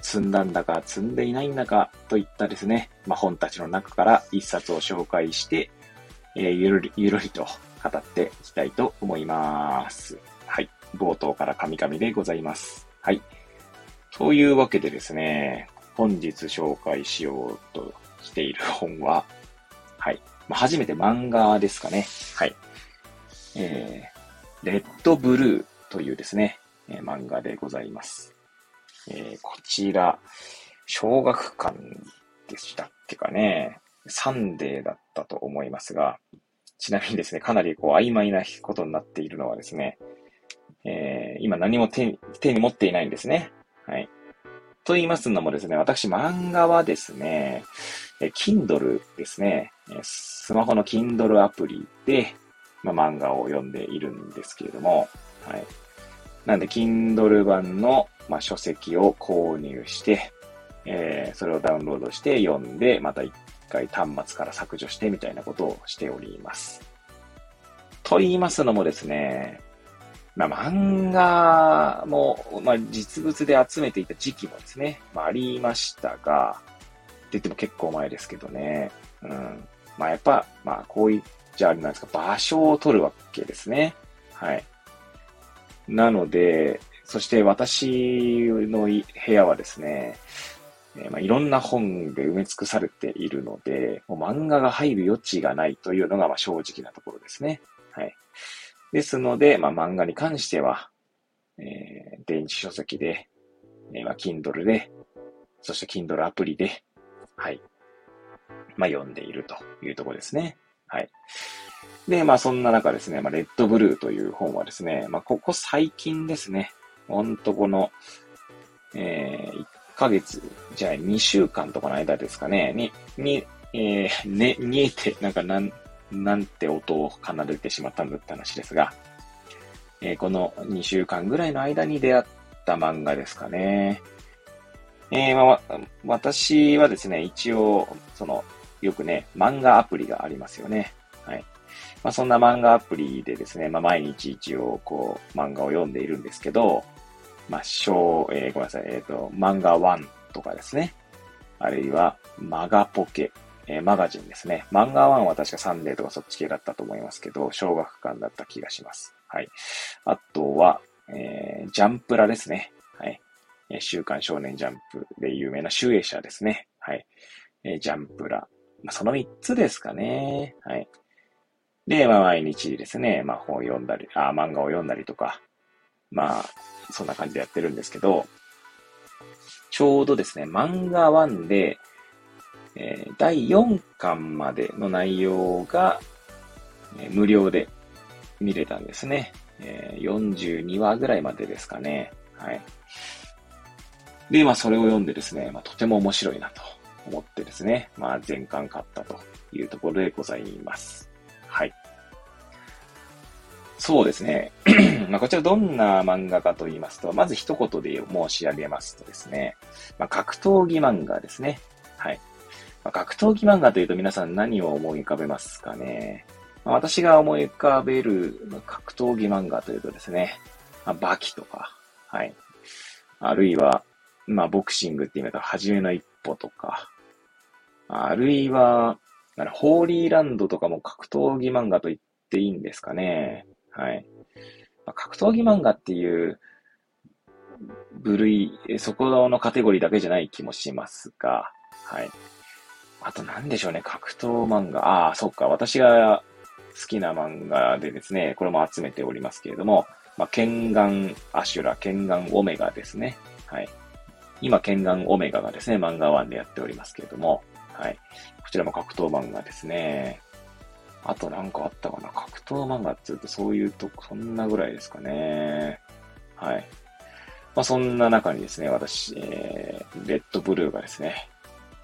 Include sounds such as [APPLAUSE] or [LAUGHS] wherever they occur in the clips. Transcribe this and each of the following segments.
積んだんだか積んでいないんだかといったですね、まあ、本たちの中から一冊を紹介して、えー、ゆるり、ゆるりと語っていきたいと思います。はい。冒頭から神々でございます。はい。というわけでですね、本日紹介しようとしている本は、はい。まあ、初めて漫画ですかね。はい。えー、レッドブルーというですね、えー、漫画でございます。えー、こちら、小学館でしたっけかね。サンデーだったと思いますが、ちなみにですね、かなりこう曖昧なことになっているのはですね、えー、今何も手手に持っていないんですね。はい。と言いますのもですね、私漫画はですね、え Kindle ですね、スマホの Kindle アプリで、まあ、漫画を読んでいるんですけれども、はい。なんで、Kindle 版の、まあ、書籍を購入して、えー、それをダウンロードして読んで、また一回端末から削除してみたいなことをしております。と言いますのもですね、まあ、漫画も、まあ、実物で集めていた時期もですね、まあ、ありましたが、って言っても結構前ですけどね。うん。まあ、やっぱ、まあ、こういっちゃあれなんですか、場所を取るわけですね。はい。なので、そして私の部屋はですね、え、まあ、いろんな本で埋め尽くされているので、もう漫画が入る余地がないというのがまあ正直なところですね。はい。ですので、まあ、漫画に関しては、えー、電子書籍で、えー、まあ、Kindle で、そして Kindle アプリで、はい。まあ、読んでいるというところですね。はい。で、まあ、そんな中ですね、まあ、レッドブルーという本はですね、まあ、ここ最近ですね、ほんとこの、えー、1ヶ月、じゃあ2週間とかの間ですかね、に、に、えー、ね、見えて、なんかなん、なんて音を奏でてしまったんだって話ですが、えー、この2週間ぐらいの間に出会った漫画ですかね。えー、まあ、私はですね、一応、その、よくね、漫画アプリがありますよね。はい。まあ、そんな漫画アプリでですね、まあ、毎日一応、こう、漫画を読んでいるんですけど、まあ、小、えー、ごめんなさい、えっ、ー、と、漫画1とかですね。あるいは、マガポケえー、マガジンですね。漫画1は確かサンデーとかそっち系だったと思いますけど、小学館だった気がします。はい。あとは、えー、ジャンプラですね。はい。え、週刊少年ジャンプで有名な集英社ですね。はい。え、ジャンプラ。まあ、その3つですかね。はい。で、まあ、毎日ですね、まあ、本を読んだり、あ、漫画を読んだりとか、まあ、そんな感じでやってるんですけど、ちょうどですね、漫画1で、えー、第4巻までの内容が、えー、無料で見れたんですね。えー、42話ぐらいまでですかね。はい。で、まあ、それを読んでですね、まあ、とても面白いなと思ってですね、まあ、全巻買ったというところでございます。はい。そうですね。[CLEARS THROAT] まあ、こちらどんな漫画かと言いますと、まず一言で申し上げますとですね、まあ、格闘技漫画ですね。はい。まあ、格闘技漫画というと皆さん何を思い浮かべますかね。まあ、私が思い浮かべる格闘技漫画というとですね、まあ、バキとか、はい。あるいは、まあ、ボクシングって言うと、初めの一歩とか、あるいは、ホーリーランドとかも格闘技漫画と言っていいんですかね。はい。まあ、格闘技漫画っていう部類、そこのカテゴリーだけじゃない気もしますが、はい。あと何でしょうね、格闘漫画。ああ、そっか。私が好きな漫画でですね、これも集めておりますけれども、まあ、ケンガンアシュラ、ケンガンオメガですね。はい。今、ケンガンオメガがですね、漫画1でやっておりますけれども、はい。こちらも格闘漫画ですね。あとなんかあったかな格闘漫画って言うとそういうと、そんなぐらいですかね。はい。まあ、そんな中にですね、私、えー、レッドブルーがですね、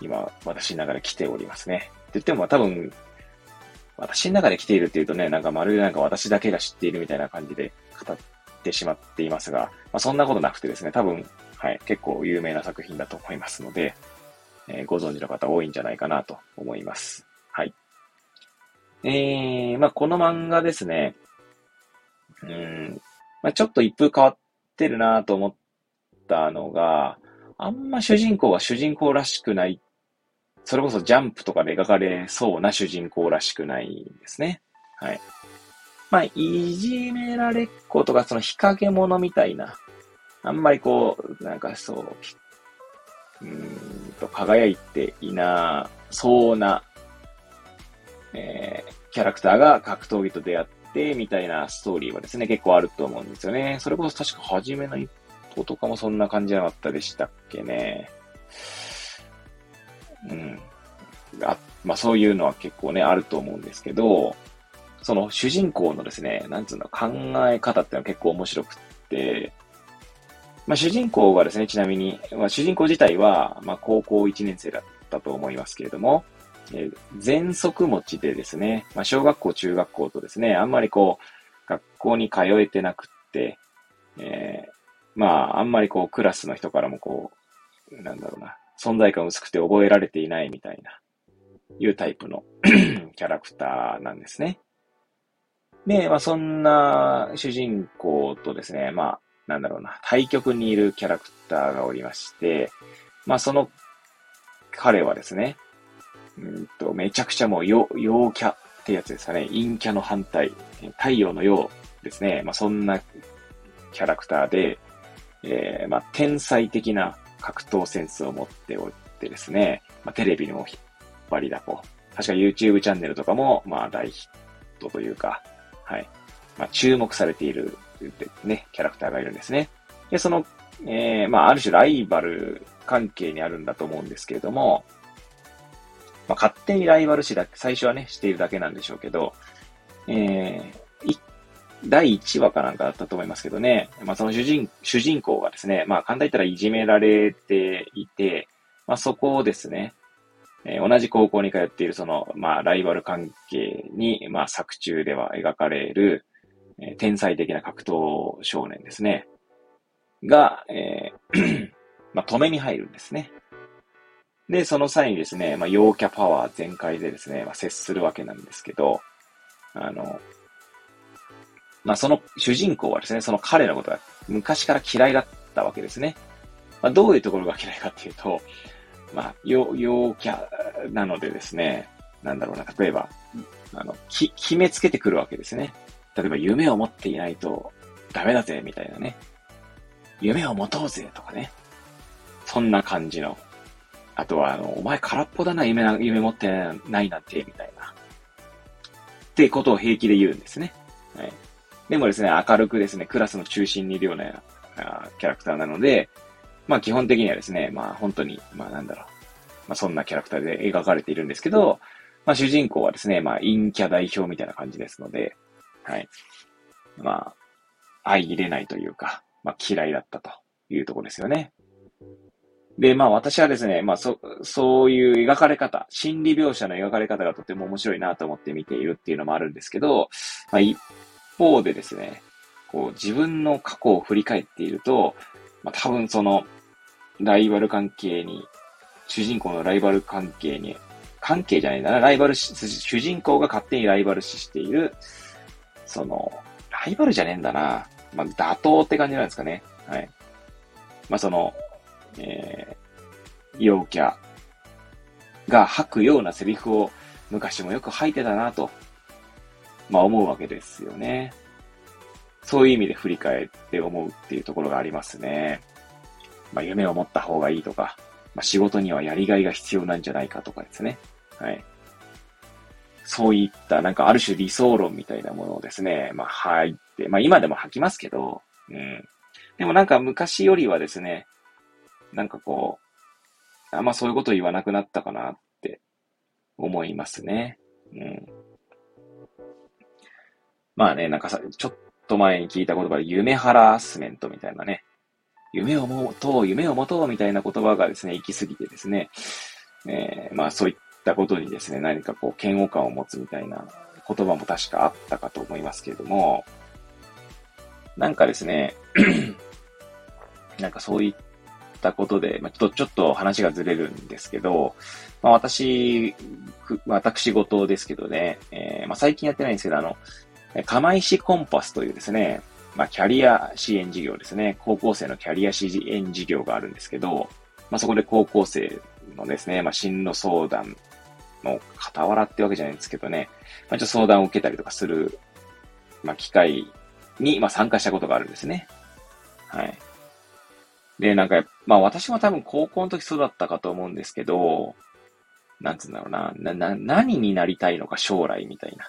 今、私の中で来ておりますね。って言っても多分、私の中で来ているっていうとね、なんかまるでなんか私だけが知っているみたいな感じで語ってしまっていますが、まあ、そんなことなくてですね、多分、はい、結構有名な作品だと思いますので、えー、ご存知の方多いんじゃないかなと思います。はい。えー、まあ、この漫画ですね、うん、まあ、ちょっと一風変わってるなと思ったのが、あんま主人公は主人公らしくないそれこそジャンプとかで描かれそうな主人公らしくないんですね。はい。まあ、いじめられっ子とか、その日陰者みたいな、あんまりこう、なんかそう、うんと、輝いていなそうな、えー、キャラクターが格闘技と出会って、みたいなストーリーはですね、結構あると思うんですよね。それこそ確か初めの一歩とかもそんな感じじゃなかったでしたっけね。うん。あまあそういうのは結構ね、あると思うんですけど、その主人公のですね、なんつうの、考え方っていうのは結構面白くって、まあ主人公がですね、ちなみに、まあ主人公自体は、まあ高校1年生だったと思いますけれども、えー、全息持ちでですね、まあ小学校、中学校とですね、あんまりこう、学校に通えてなくって、えー、まああんまりこうクラスの人からもこう、なんだろうな、存在感薄くて覚えられていないみたいな、いうタイプの [COUGHS] キャラクターなんですね。で、まあそんな主人公とですね、まあなんだろうな、対局にいるキャラクターがおりまして、まあその彼はですね、うんとめちゃくちゃもう陽キャってやつですかね、陰キャの反対、太陽の陽ですね、まあそんなキャラクターで、えー、まあ天才的な格闘センスを持っておってですね、まあ、テレビにも引っ張りだこ。確か YouTube チャンネルとかも、まあ大ヒットというか、はい。まあ注目されている、ね、キャラクターがいるんですね。で、その、えー、まあある種ライバル関係にあるんだと思うんですけれども、まあ勝手にライバル視だ、最初はね、しているだけなんでしょうけど、えー、第1話かなんかだったと思いますけどね、まあその主人、主人公がですね、まあ簡単に言ったらいじめられていて、まあそこをですね、えー、同じ高校に通っているその、まあライバル関係に、まあ作中では描かれる、えー、天才的な格闘少年ですね。が、えー [CLEARS THROAT] まあ止めに入るんですね。で、その際にですね、まあ陽キャパワー全開でですね、まあ接するわけなんですけど、あの、まあその主人公はですね、その彼のことが昔から嫌いだったわけですね。まあどういうところが嫌いかっていうと、まあ、陽、陽キャなのでですね、なんだろうな、例えば、あの、き、決めつけてくるわけですね。例えば夢を持っていないとダメだぜ、みたいなね。夢を持とうぜ、とかね。そんな感じの。あとは、あの、お前空っぽだな、夢な、夢持ってないなんて、みたいな。ってことを平気で言うんですね。はい。でもですね、明るくですね、クラスの中心にいるようなキャラクターなので、まあ基本的にはですね、まあ本当に、まあなんだろう、まあそんなキャラクターで描かれているんですけど、まあ主人公はですね、まあ陰キャ代表みたいな感じですので、はい。まあ、相入れないというか、まあ嫌いだったというところですよね。で、まあ私はですね、まあそ、そういう描かれ方、心理描写の描かれ方がとても面白いなと思って見ているっていうのもあるんですけど、まあ一方でですね、こう自分の過去を振り返っていると、まあ、多分その、ライバル関係に、主人公のライバル関係に、関係じゃないんだな、ライバルし、主人公が勝手にライバル視している、その、ライバルじゃねえんだな。まあ、打倒って感じなんですかね。はい。まあ、その、えー、陽キャが吐くようなセリフを昔もよく吐いてたなとまあ思うわけですよね。そういう意味で振り返って思うっていうところがありますね。まあ夢を持った方がいいとか、まあ仕事にはやりがいが必要なんじゃないかとかですね。はい。そういったなんかある種理想論みたいなものをですね、まあ入って、まあ今でも吐きますけど、うん。でもなんか昔よりはですね、なんかこう、あんまそういうこと言わなくなったかなって思いますね。うん。まあね、なんかさ、ちょっと前に聞いた言葉で夢ハラスメントみたいなね、夢を持とう、夢を持とうみたいな言葉がですね、行き過ぎてですね、えー、まあそういったことにですね、何かこう嫌悪感を持つみたいな言葉も確かあったかと思いますけれども、なんかですね、[CLEARS THROAT] なんかそういったことで、ま、ちょっと、ちょっと話がずれるんですけど、まあ私、私事ですけどね、えー、まあ最近やってないんですけど、あの、釜石コンパスというですね、まあキャリア支援事業ですね、高校生のキャリア支援事業があるんですけど、まあそこで高校生のですね、まあ進路相談の傍らってわけじゃないんですけどね、まあちょっと相談を受けたりとかする、まあ機会に、まあ参加したことがあるんですね。はい。で、なんか、まあ私も多分高校の時そうだったかと思うんですけど、なんつうんだろうな、な、な、何になりたいのか将来みたいな。っ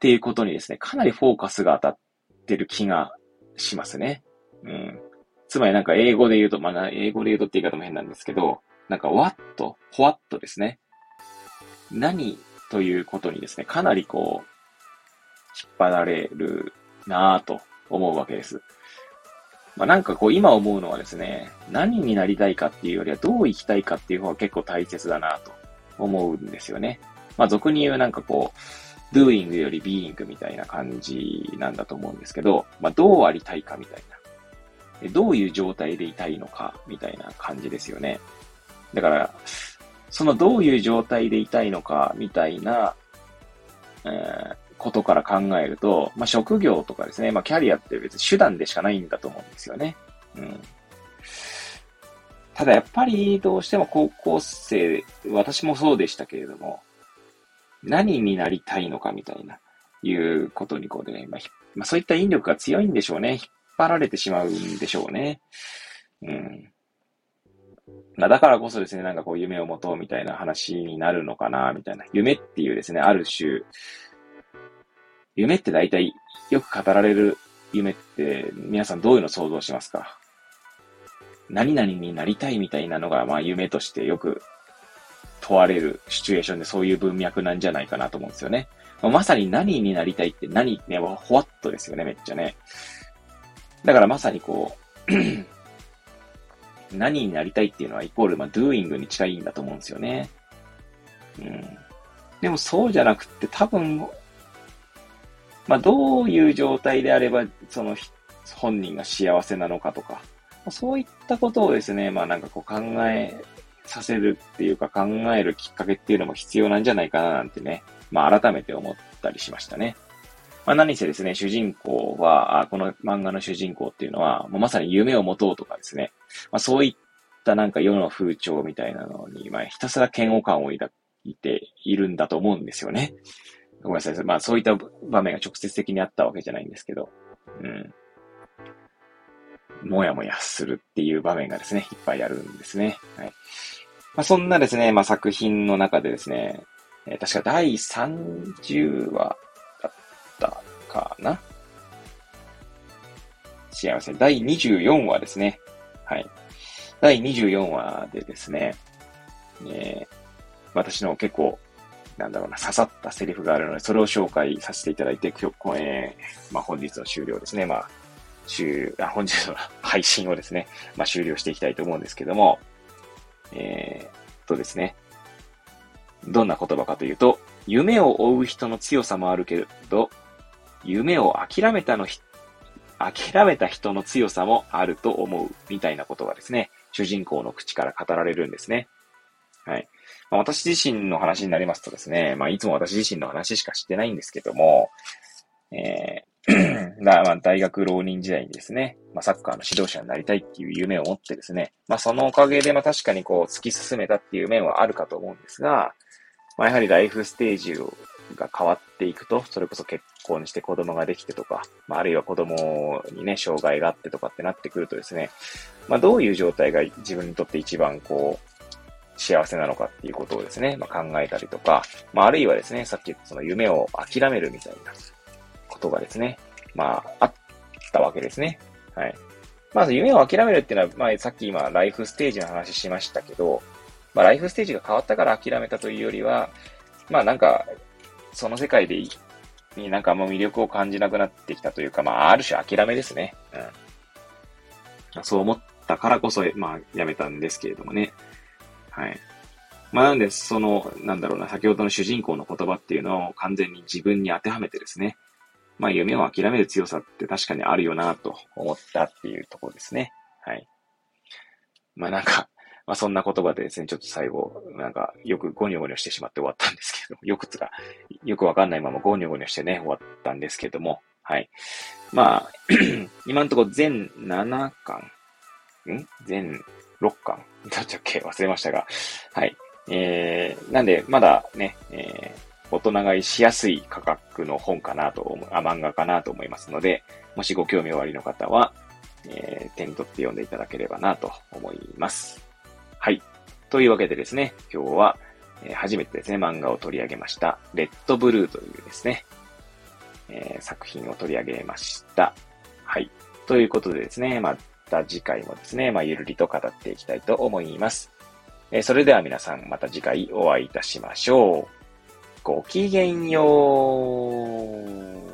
ていうことにですね、かなりフォーカスが当たってる気がしますね。うん。つまりなんか英語で言うと、まあ、英語で言うとって言い方も変なんですけど、なんか what? what ですね。何ということにですね、かなりこう、引っ張られるなぁと思うわけです。まあ、なんかこう今思うのはですね、何になりたいかっていうよりはどう生きたいかっていう方が結構大切だなと思うんですよね。まあ俗に言うなんかこう、doing より being みたいな感じなんだと思うんですけど、まあどうありたいかみたいな。どういう状態でいたいのかみたいな感じですよね。だから、そのどういう状態でいたいのかみたいな、ことから考えると、まあ、職業とかですね、まあ、キャリアって別に手段でしかないんだと思うんですよね。うん。ただやっぱりどうしても高校生、私もそうでしたけれども、何になりたいのかみたいな、いうことにこうでね、まあ、まあ、そういった引力が強いんでしょうね。引っ張られてしまうんでしょうね。うん。まあ、だからこそですね、なんかこう夢を持とうみたいな話になるのかな、みたいな。夢っていうですね、ある種、夢って大体よく語られる夢って皆さんどういうの想像しますか？何々になりたいみたいなのがまあ夢としてよく問われるシチュエーションでそういう文脈なんじゃないかなと思うんですよね。まさに何になりたいって何ね、ほわっとですよね、めっちゃね。だからまさにこう [CLEARS THROAT] 何になりたいっていうのはイコール、まあ、doing に近いんだと思うんですよね。うん。でもそうじゃなくって多分、まあ、どういう状態であれば、その本人が幸せなのかとか、そういったことをですね、まあなんかこう考えさせるっていうか考えるきっかけっていうのも必要なんじゃないかななんてね、まあ改めて思ったりしましたね。まあ何せですね、主人公は、この漫画の主人公っていうのは、まさに夢を持とうとかですね、まあそういったなんか世の風潮みたいなのに、まあひたすら嫌悪感を抱いているんだと思うんですよね。ごめんなさい。まあそういった場面が直接的にあったわけじゃないんですけど、うん。もやもやするっていう場面がですね、いっぱいあるんですね。はい。まあそんなですね、まあ作品の中でですね、えー、確か第30話だったかな違いますね。第24話ですね。はい。第24話でですね、えー、私の結構なんだろうな、刺さったセリフがあるので、それを紹介させていただいて、今日、えー、まあ、本日の終了ですね。まあ、終、あ、本日の配信をですね、まあ、終了していきたいと思うんですけども、えー、とですね、どんな言葉かというと、夢を追う人の強さもあるけど、夢を諦めたの、諦めた人の強さもあると思う、みたいなことがですね、主人公の口から語られるんですね。はい。まあ、私自身の話になりますとですね、まあ、いつも私自身の話しかしてないんですけども、えー、[CLEARS THROAT] まあ、大学浪人時代にですね、まあ、サッカーの指導者になりたいっていう夢を持ってですね、まあ、そのおかげで、まあ、確かにこう、突き進めたっていう面はあるかと思うんですが、まあ、やはりライフステージが変わっていくと、それこそ結婚して子供ができてとか、まあ、あるいは子供にね、障害があってとかってなってくるとですね、まあ、どういう状態が自分にとって一番こう、幸せなのかっていうことをですね、まあ、考えたりとか、まあ、あるいはですね、さっき言ったその夢を諦めるみたいなことがですね、まあ、あったわけですね。はい。まず夢を諦めるっていうのは、まあ、さっき今、ライフステージの話しましたけど、まあ、ライフステージが変わったから諦めたというよりは、まあ、なんか、その世界でになんかもう魅力を感じなくなってきたというか、まあ、ある種諦めですね。うん。そう思ったからこそ、まあ、やめたんですけれどもね。はい。まあなんで、その、なんだろうな、先ほどの主人公の言葉っていうのを完全に自分に当てはめてですね、まあ夢を諦める強さって確かにあるよなと思ったっていうところですね。はい。まあなんか、[LAUGHS] まあそんな言葉でですね、ちょっと最後、なんかよくゴニョゴニョしてしまって終わったんですけど、[LAUGHS] よくつか、よくわかんないままゴニョゴニョしてね、終わったんですけども、はい。まあ、[CLEARS THROAT] 今のところ全7巻、ん？全6巻 [LAUGHS] だったっけ忘れましたが、はい。えー、なんで、まだね、えー、大人買いしやすい価格の本かなと思う、あ、漫画かなと思いますので、もしご興味おありの方は、えー、手に取って読んでいただければなと思います。はい。というわけでですね、今日は、え、初めてですね、漫画を取り上げました、レッドブルーというですね、えー、作品を取り上げました。はい。ということでですね、また次回もですね、まあ、ゆるりと語っていきたいと思います。え、それでは皆さんまた次回お会いいたしましょう。ごきげんよう。